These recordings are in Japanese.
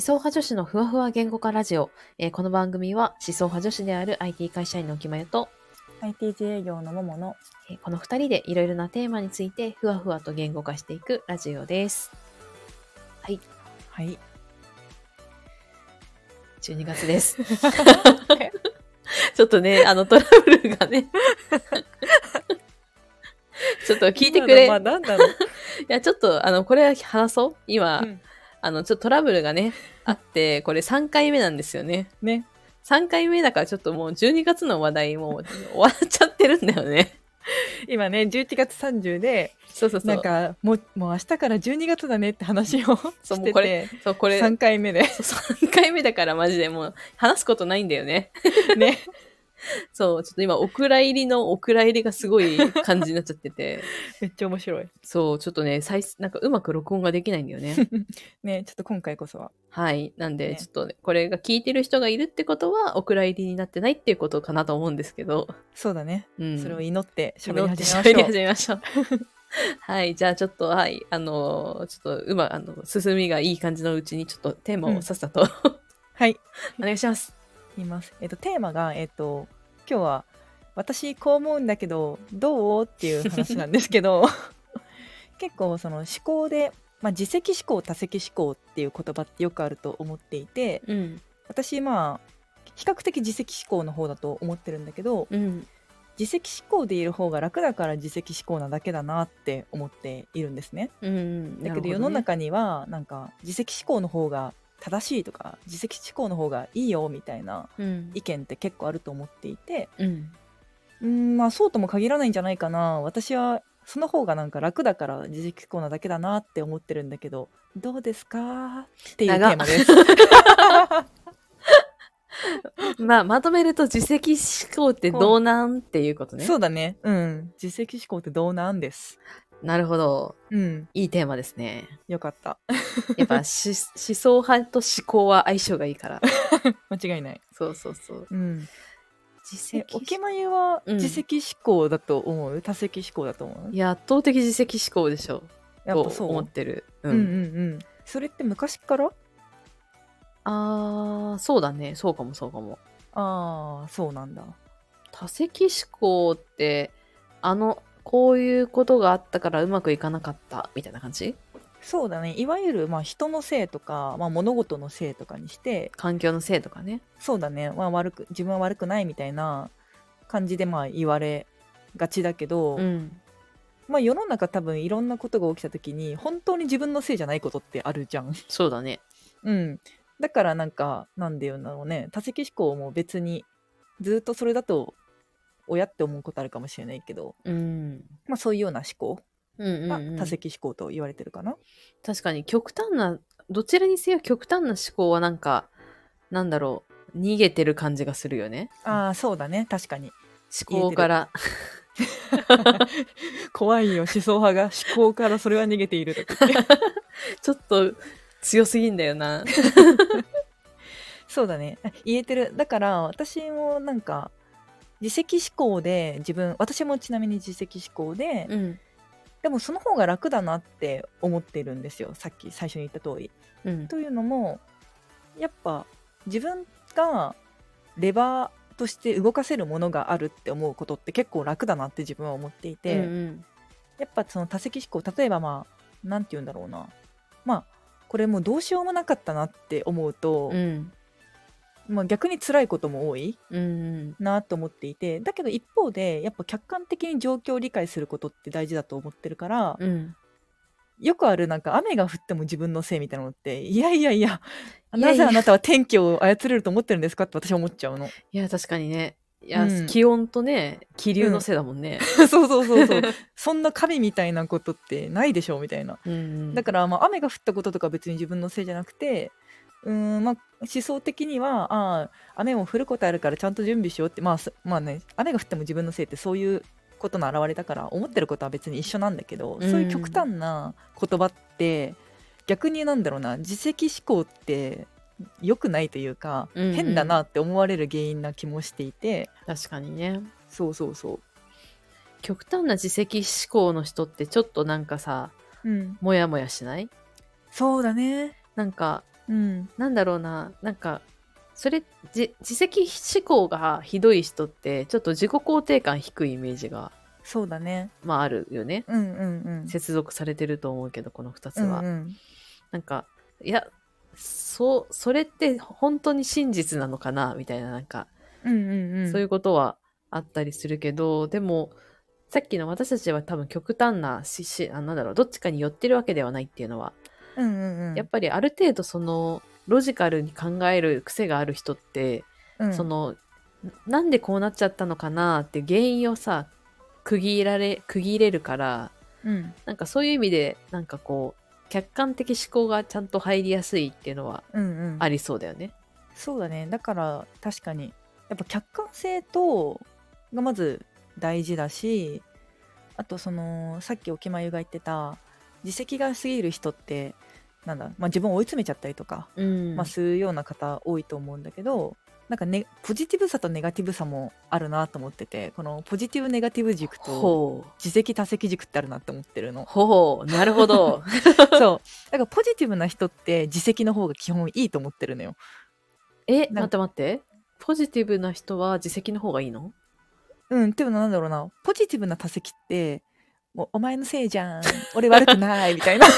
想派女子のふわふわ言語化ラジオ。えーこの番組は思想派女子である IT 会社員の木まゆと、IT 自営業のもものえーこの二人でいろいろなテーマについてふわふわと言語化していくラジオです。はい、はい12月です。ちょっとね、あのトラブルがね。ちょっと聞いてくれ。まあなんだろう、いや、ちょっと、あの、これ話そう今、うんあの、ちょっとトラブルがね、あって、これ3回目なんですよね。ね3回目だからちょっともう12月の話題もう終わっちゃってるんだよね。今ね11月30でそうそうそう。なんかもうもう明日から12月だねって話をそうもうしてこれてそう、これ、3回目でそう3回目だからマジでもう話すことないんだよね。ね そう、ちょっと今、お蔵入りのお蔵入りがすごい感じになっちゃってて、めっちゃ面白いそう、ちょっとね、再なんかうまく録音ができないんだよね。ねちょっと今回こそははい。なんで、ねちょっとね、これが聞いてる人がいるってことは、お蔵入りになってないっていうことかなと思うんですけど、そうだね、うん。それを祈って喋り始めましょう始めましょう。はい。じゃあちょっと、はい。あのーちょっと、うま、あの、進みがいい感じのうちに、ちょっとテーマをさっさと、はいお願いします。言いますえっとテーマがえっと今日は私こう思うんだけどどう？っていう話なんですけど 結構その思考で、まあ、自責思考多責思考っていう言葉ってよくあると思っていてうん。私まあ比較的自責思考の方だと思ってるんだけどうん。自責思考でいる方が楽だから自責思考なだけだなって思っているんですね。うん。だけど世の中にはなんか自責思考の方が正しいとか自責思考の方がいいよみたいなうん。意見って結構あると思っていてうん。うんまあそうとも限らないんじゃないかな私はその方がなんか楽だから自責思考なだけだなって思ってるんだけどどうですかっていうテーマです。まあ、まとめると、自責思考ってどうなん？っていうことね。そうだねうん自責思考ってどうなん？です。なるほど。うんいいテーマですね。よかったやっぱ、し思想派と思考は相性がいいから。間違いない。そうそうそう。うん自え責おけまゆはうん自責思考だと思う、多責思考だと思う？いや、圧倒的自責思考でしょ。とやっぱそう？思ってる。ううんうんうんそれって昔から？あー、そうだね。そうかもそうかも。ああそうなんだ多責思考って、あの、こういうことがあったからうまくいかなかったみたいな感じ？そうだねいわゆるまあ人のせいとか、まあ、物事のせいとかにして環境のせいとかね。そうだね、まあ、悪く自分は悪くないみたいな感じでまあ言われがちだけど、うん。まあ、世の中多分いろんなことが起きた時に本当に自分のせいじゃないことってあるじゃん。そうだね。うん、だからなんかなんで言うんだろうね多責思考も別にずっとそれだと親って思うことあるかもしれないけど、うん。まあ、そういうような思考がうん。多責思考と言われてるかな。確かに極端な、どちらにせよ極端な思考はなんか、なんだろう、逃げてる感じがするよね。ああそうだね確かに。思考から。怖いよ思想派が思考からそれは逃げているとか ちょっと強すぎんだよな。そうだね言えてるだから私もなんか自責思考で自分私もちなみに自責思考で、うん。でもその方が楽だなって思ってるんですよさっき最初に言った通り。うん。というのもやっぱ自分がレバーとして動かせるものがあるって思うことって結構楽だなって自分は思っていて、うんうんやっぱその多責思考例えばまあなんて言うんだろうなまあこれもうどうしようもなかったなって思うと、うん。まあ、逆に辛いことも多いうんうん。なと思っていてだけど一方でやっぱ客観的に状況を理解することって大事だと思ってるから、うん。よくあるなんか雨が降っても自分のせいみたいなのっていやいやいやなぜあなたは天気を操れると思ってるんですかって私は思っちゃうのいや、確かにね。いや、うん気温とね、気流のせいだもんね。そうそうそうそう そんな神みたいなことってないでしょみたいなうんうん。だからまあ雨が降ったこととか別に自分のせいじゃなくてうーんまあ思想的にはあー雨も降ることあるからちゃんと準備しようってまあすまあね雨が降っても自分のせいってそういうことの表れだから思ってることは別に一緒なんだけど、うん。そういう極端な言葉って逆になんだろうな自責思考って良くないというか、うんうん。変だなって思われる原因な気もしていて。確かにね。そうそうそ極端な自責思考の人ってちょっとなんかさ、う、うん、もやもやしない？そうだね。なんか、うん。なんだろうな、なんか、それ、じ自責思考がひどい人って、ちょっと自己肯定感低いイメージが、そうだね。まああるよね。うんうんうん。接続されてると思うけど、この2つは。うんうん。なんか、いや、そう、それって本当に真実なのかなみたいな、なんか、うんうんうん。そういうことはあったりするけど、でも、さっきの私たちは多分極端なし、し、あなんだろう、どっちかに寄ってるわけではないっていうのは、うんうんうん。やっぱりある程度その、ロジカルに考える癖がある人って、うん。その、ななんでこうなっちゃったのかなって原因をさ、区切られ、区切れるから、うん。なんかそういう意味で、なんかこう、客観的思考がちゃんと入りやすいっていうのはうんうん。ありそうだよね。そうだね。だから確かに。やっぱ客観性とがまず大事だしあとそのさっき沖まゆが言ってた自責が過ぎる人ってなんだ、まあ、自分を追い詰めちゃったりとか、うん。まあ、するような方多いと思うんだけどなんかねポジティブさとネガティブさもあるなと思っててこのポジティブネガティブ軸と。自責多責軸ってあるなって思ってるのほう。なるほど。そうだからポジティブな人って自責の方が基本いいと思ってるのよえ、待って待って。ポジティブな人は自責の方がいいの？うん、っていうのはなんだろうな、ポジティブな多責って、もうお前のせいじゃん、俺悪くないみたいな、い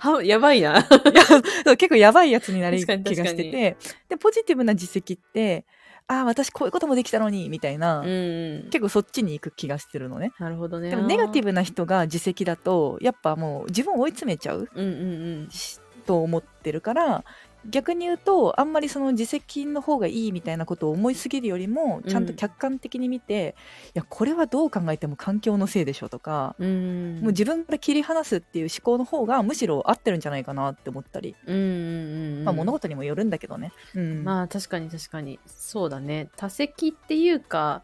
は、やばいな。やそう結構やばいやつになる気確かにがしてて、で、ポジティブな自責って、ああ、私こういうこともできたのに、みたいな、うん。結構そっちに行く気がしてるのね。なるほどね。でもネガティブ。ブな人が自責だと、やっぱもう自分を追い詰めちゃううんうんうん。しと思ってるから、逆に言うとあんまりその自責の方がいいみたいなことを思いすぎるよりもちゃんと客観的に見て、いやこれはどう考えても環境のせいでしょとか、うん。もう自分から切り離すっていう思考の方がむしろ合ってるんじゃないかなって思ったり、うんうんうんうん。まあ物事にもよるんだけどね。うん、まあ確かに確かに。そうだね。多責っていうか、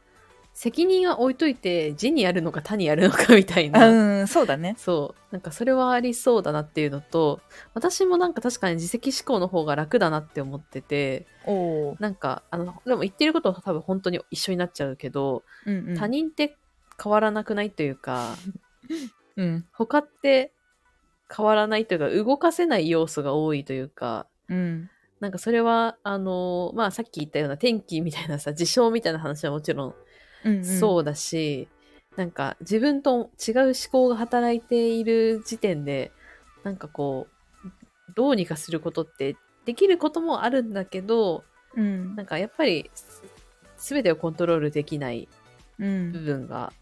責任は置いといて、字にやるのか他にやるのかみたいな。うん、そうだね。そう。なんかそれはありそうだなっていうのと、私もなんか確かに自責思考の方が楽だなって思ってて、おーなんか、あの、でも言ってることは多分本当に一緒になっちゃうけど、うんうん、他人って変わらなくないというか、うん他って変わらないというか、動かせない要素が多いというか、うんなんかそれは、あの、まあさっき言ったような天気みたいなさ、事象みたいな話はもちろんうんうん、そうだし、なんか自分と違う思考が働いている時点で、なんかこう、どうにかすることってできることもあるんだけど、うん。なんかやっぱりす全てをコントロールできないうん。部分が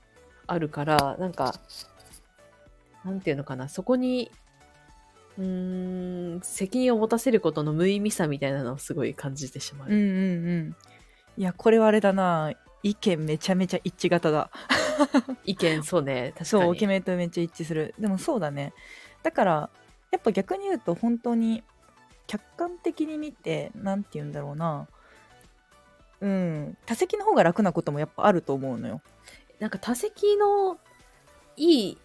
あるから、なんか、なんていうのかな、そこに、うーん、責任を持たせることの無意味さみたいなのをすごい感じてしまう。うんうんうん。いやこれはあれだな意見めちゃめちゃ一致型だ。意見、そうね、確かに。そう決めとめっちゃ一致する。でもそうだね。だからやっぱ逆に言うと本当に客観的に見てなんて言うんだろうな。うん。多責の方が楽なこともやっぱあると思うのよ。なんか多席のいい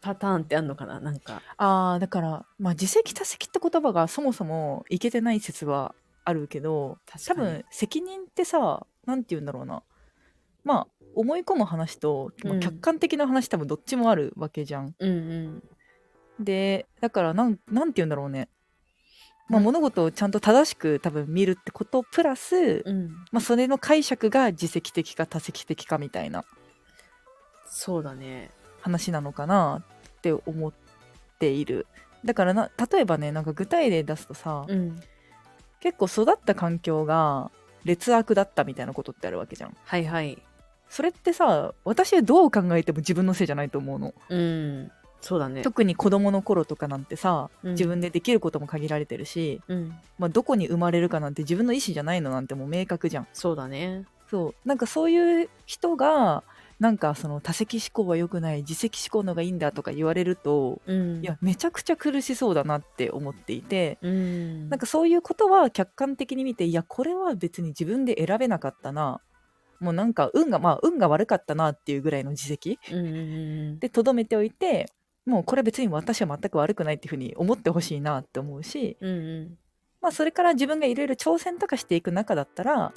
パターンってあんのかななんか。あーだからまあ自責多責って言葉がそもそもいけてない説はあるけど多分責任ってさなんて言うんだろうなまあ思い込む話と、まあうん客観的な話多分どっちもあるわけじゃん。うんうん。でだからなんなんて言うんだろうね、まあ、うん物事をちゃんと正しく多分見るってことプラス、うん。まあ、それの解釈が自責的か多責的かみたいなそうだね。話なのかなって思っている。だからな例えばねなんか具体例出すとさ、うん。結構育った環境が劣悪だったみたいなことってあるわけじゃん。はいはい。それってさ私はどう考えても自分のせいじゃないと思うの。うん。そうだね。特に子供の頃とかなんてさ、うん自分でできることも限られてるし、うん。まあ、どこに生まれるかなんて自分の意思じゃないのなんてもう明確じゃん。そうだね。そうなんかそういう人がなんかその多責思考は良くない自責思考の方がいいんだとか言われると、うん。いや、めちゃくちゃ苦しそうだなって思っていて、うん。なんかそういうことは客観的に見ていやこれは別に自分で選べなかったなもうなんか運がまあ運が悪かったなっていうぐらいの自責うんうんうん。でとどめておいてもうこれ別に私は全く悪くないっていうふうに思ってほしいなって思うし、うんうん。まあ、それから自分がいろいろ挑戦とかしていく中だったら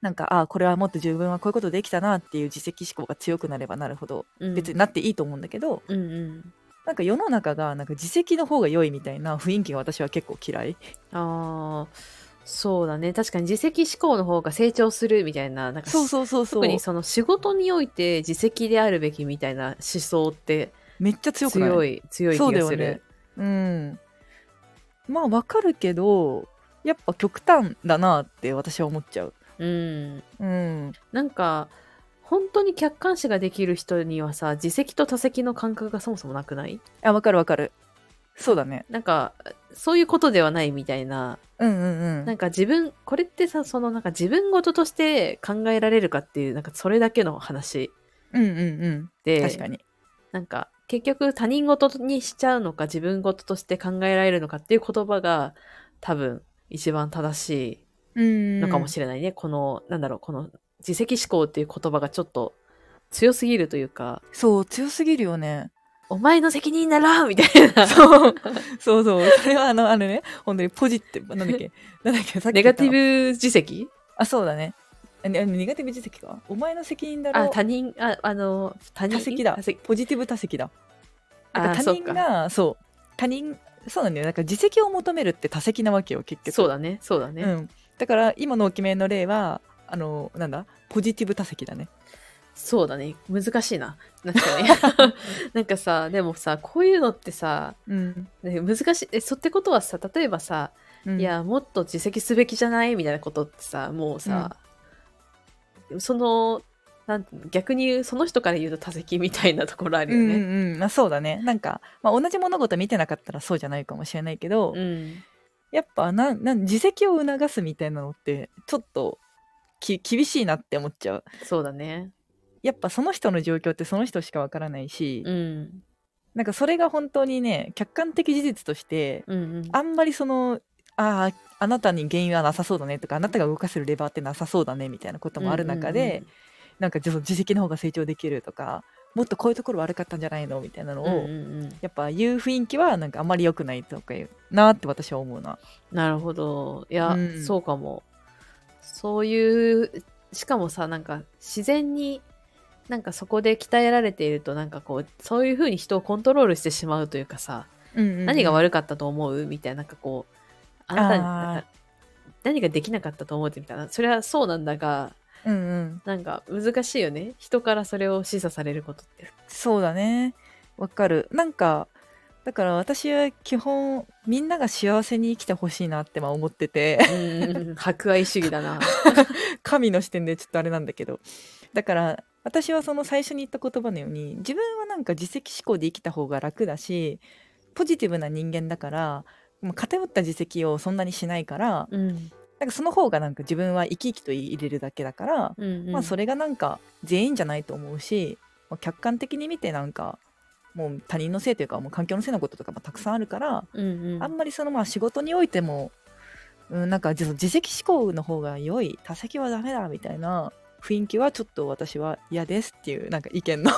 なんかああこれはもっと自分はこういうことできたなっていう自責思考が強くなればなるほどうん。別になっていいと思うんだけど、うんうん。なんか世の中がなんか自責の方が良いみたいな雰囲気が私は結構嫌いああ、そうだね。確かに自責思考の方が成長するみたいな、なんかそうそうそうそう。特にその仕事において自責であるべきみたいな思想ってめっちゃ強くない？強い、強い気がする。ね。うん。まあわかるけどやっぱ極端だなって私は思っちゃう。うん。うん。なんか、本当に客観視ができる人にはさ、自責と他責の感覚がそもそもなくない？あわかるわかるそうだね。なんか、そういうことではないみたいな。うんうんうん。なんか自分、これってさ、そのなんか自分事として考えられるかっていう、なんかそれだけの話。うんうんうん。で、確かに。なんか結局他人事にしちゃうのか自分事として考えられるのかっていう言葉が多分一番正しいうん。のかもしれないね。この、なんだろう、この自責思考っていう言葉がちょっと強すぎるというか、そう強すぎるよねお前の責任ならみたいな。そう。そうそう。それはあのあれね。本当にポジティブ。なんだっけ？なんだっけ？さっきネガティブ自責？あそうだね。ネガティブ自責か？お前の責任だろ。あ、他人、あ、あの、他人？多責だ。ポジティブ多責だ。あなんか他人そうか。がそう。他人そうなんだよなんか自責を求めるって多責なわけよ結局。そうだね、そうだね。うん、だから今のお決めの例はあのなんだ？ポジティブ多責だねそうだね。難しいな。確かに。なんかさ、でもさ、こういうのってさ、うん、ね難しい。え、そってことはさ、例えばさ、うんいや、もっと自責すべきじゃない？みたいなことってさ、もうさ、その、なん逆に言う、その人から言うと多責みたいなところあるようんね。うんうんまあ、そうだねなんか、まあ、同じ物事見てなかったらそうじゃないかもしれないけど、うん。やっぱなんなん自責を促すみたいなのってちょっとき厳しいなって思っちゃうそうだね。やっぱその人の状況ってその人しかわからないし、うん。なんかそれが本当にね客観的事実としてうんうん。あんまりそのあああなたに原因はなさそうだねとかあなたが動かせるレバーってなさそうだねみたいなこともある中で、なんかちょっと自責の方が成長できるとかもっとこういうところ悪かったんじゃないのみたいなのを、うんうんうんうんやっぱ言う雰囲気はなんかあんまり良くないとかいうなって私は思うな。なるほど。いや、うんそうかも。そういう、しかもさ、なんか自然に、なんかそこで鍛えられていると、なんかこう、そういうふうに人をコントロールしてしまうというかさ、何がい悪かったと思うみたいな、なんかこう、あなたなんか何ができなかったと思うってみたいな、それはそうなんだが、うんうん、なんか難しいよね。人からそれを示唆されることって。そうだね。わかる。なんかだから私は基本みんなが幸せに生きてほしいなってまあ思ってて。うん、博愛主義だな。神の視点でちょっとあれなんだけど。だから私はその最初に言った言葉のように自分はなんか自責思考で生きた方が楽だしポジティブな人間だからもう偏った自責をそんなにしないからうん。なんかその方がなんか自分は生き生きと入れるだけだから、うん、うん。まあそれがなんか全員じゃないと思うし、まあ客観的に見てなんかもう他人のせいというかもう環境のせいのこととかもたくさんあるから、うんうん、あんまりそのまあ仕事においても、うん、なんか自自責思考の方が良い他責はダメだみたいな雰囲気はちょっと私は嫌ですっていうなんか意見の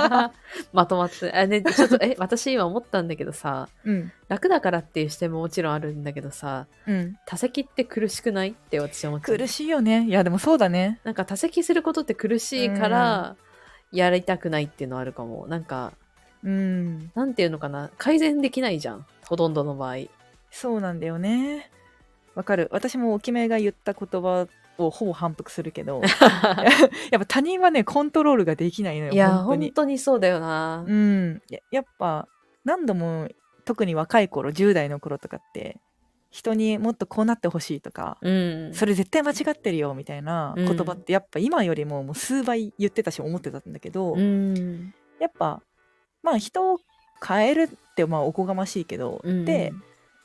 まとまって。あ、ね、ちょっと、え、私今思ったんだけどさ、うん楽だからっていう視点ももちろんあるんだけどさ、うん多席って苦しくないって私は思っちゃう。苦しいよねいやでもそうだねなんか多席することって苦しいから、やりたくないっていうのはあるかも。なんか、うんなんていうのかな、改善できないじゃん。ほとんどの場合。そうなんだよねわかる私もおきめが言った言葉をほぼ反復するけど やっぱ他人はねコントロールができないのよいや、本当に本当にそうだよな。うんややっぱ何度も特に若い頃10代の頃とかって人にもっとこうなってほしいとか、うん。それ絶対間違ってるよみたいな言葉ってやっぱ今よりももう数倍言ってたし思ってたんだけど、うん。やっぱまあ人を変えるってまあおこがましいけど、うんで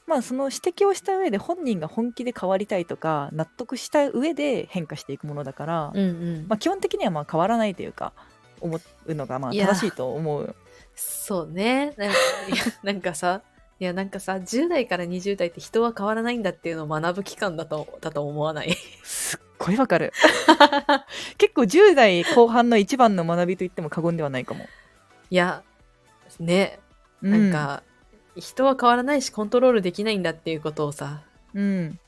まあその指摘をした上で本人が本気で変わりたいとか納得した上で変化していくものだから、うんうん。まあ、基本的にはまあ変わらないというか思うのがまあ正しいと思う。そうね。なんか なんかさ、いやなんかさ、10代から20代って人は変わらないんだっていうのを学ぶ期間だと、だと思わない？すっごいわかる。結構10代後半の一番の学びと言っても過言ではないかも。いや、ね。うなん、か、人は変わらないしコントロールできないんだっていうことをさ、うん、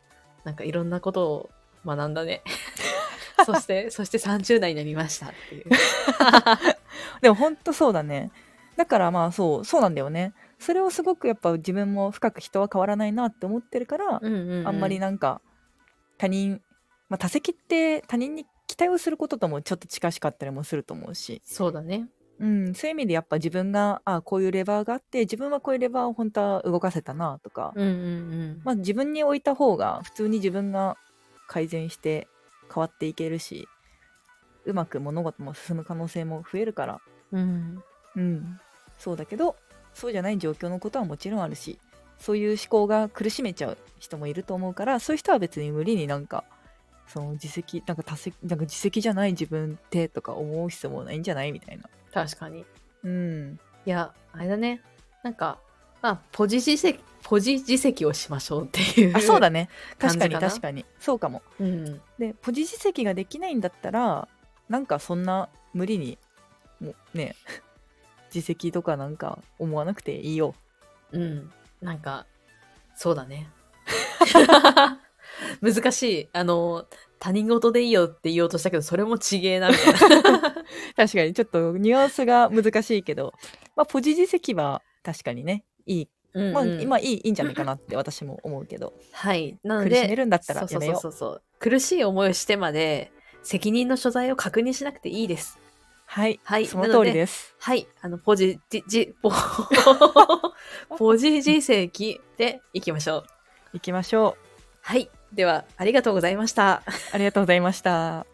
なんかいろんなことを学んだね。そして、そして30代になりましたっていう。でも本当そうだね。だからまあそうそうなんだよねそれをすごくやっぱ自分も深く人は変わらないなって思ってるから、うんうんうん、あんまりなんか他人、まあ、多席って他人に期待をすることともちょっと近しかったりもすると思うしそうだねうん、そういう意味でやっぱ自分があこういうレバーがあって自分はこういうレバーを本当は動かせたなとか、うんうんうん。まあ、自分に置いた方が普通に自分が改善して変わっていけるしうまく物事も進む可能性も増えるから、うん、うん、そうだけどそうじゃない状況のことはもちろんあるしそういう思考が苦しめちゃう人もいると思うからそういう人は別に無理になんかその自責なんか多責なんか自責じゃない自分ってとか思う必要もないんじゃないみたいな確かに。うん。いや、あれだね。なんか、まあ、ポジ自責、ポジ自責をしましょうっていう。あ、そうだね。確かに確かに。そうかも。うん。で、ポジ自責ができないんだったら、なんかそんな無理に、もうね、自責とかなんか思わなくていいよ。うん。なんか、そうだね。難しい。あの、他人事でいいよって言おうとしたけど、それもちげえな、みたいな。確かに、ちょっとニュアンスが難しいけど、まあ、ポジ実績は確かにね、いい。うんうん、まあ、今いいいいんじゃないかなって私も思うけど。はい。なので、苦しめるんだったらやめよう。そうそうそう苦しい思いをしてまで、責任の所在を確認しなくていいです。はい。はい。その通りです。はい。あの、ポジ、ジ、ジ、ポ、ポジ実績でいきましょう。いきましょう。はい。では、ありがとうございました。ありがとうございました。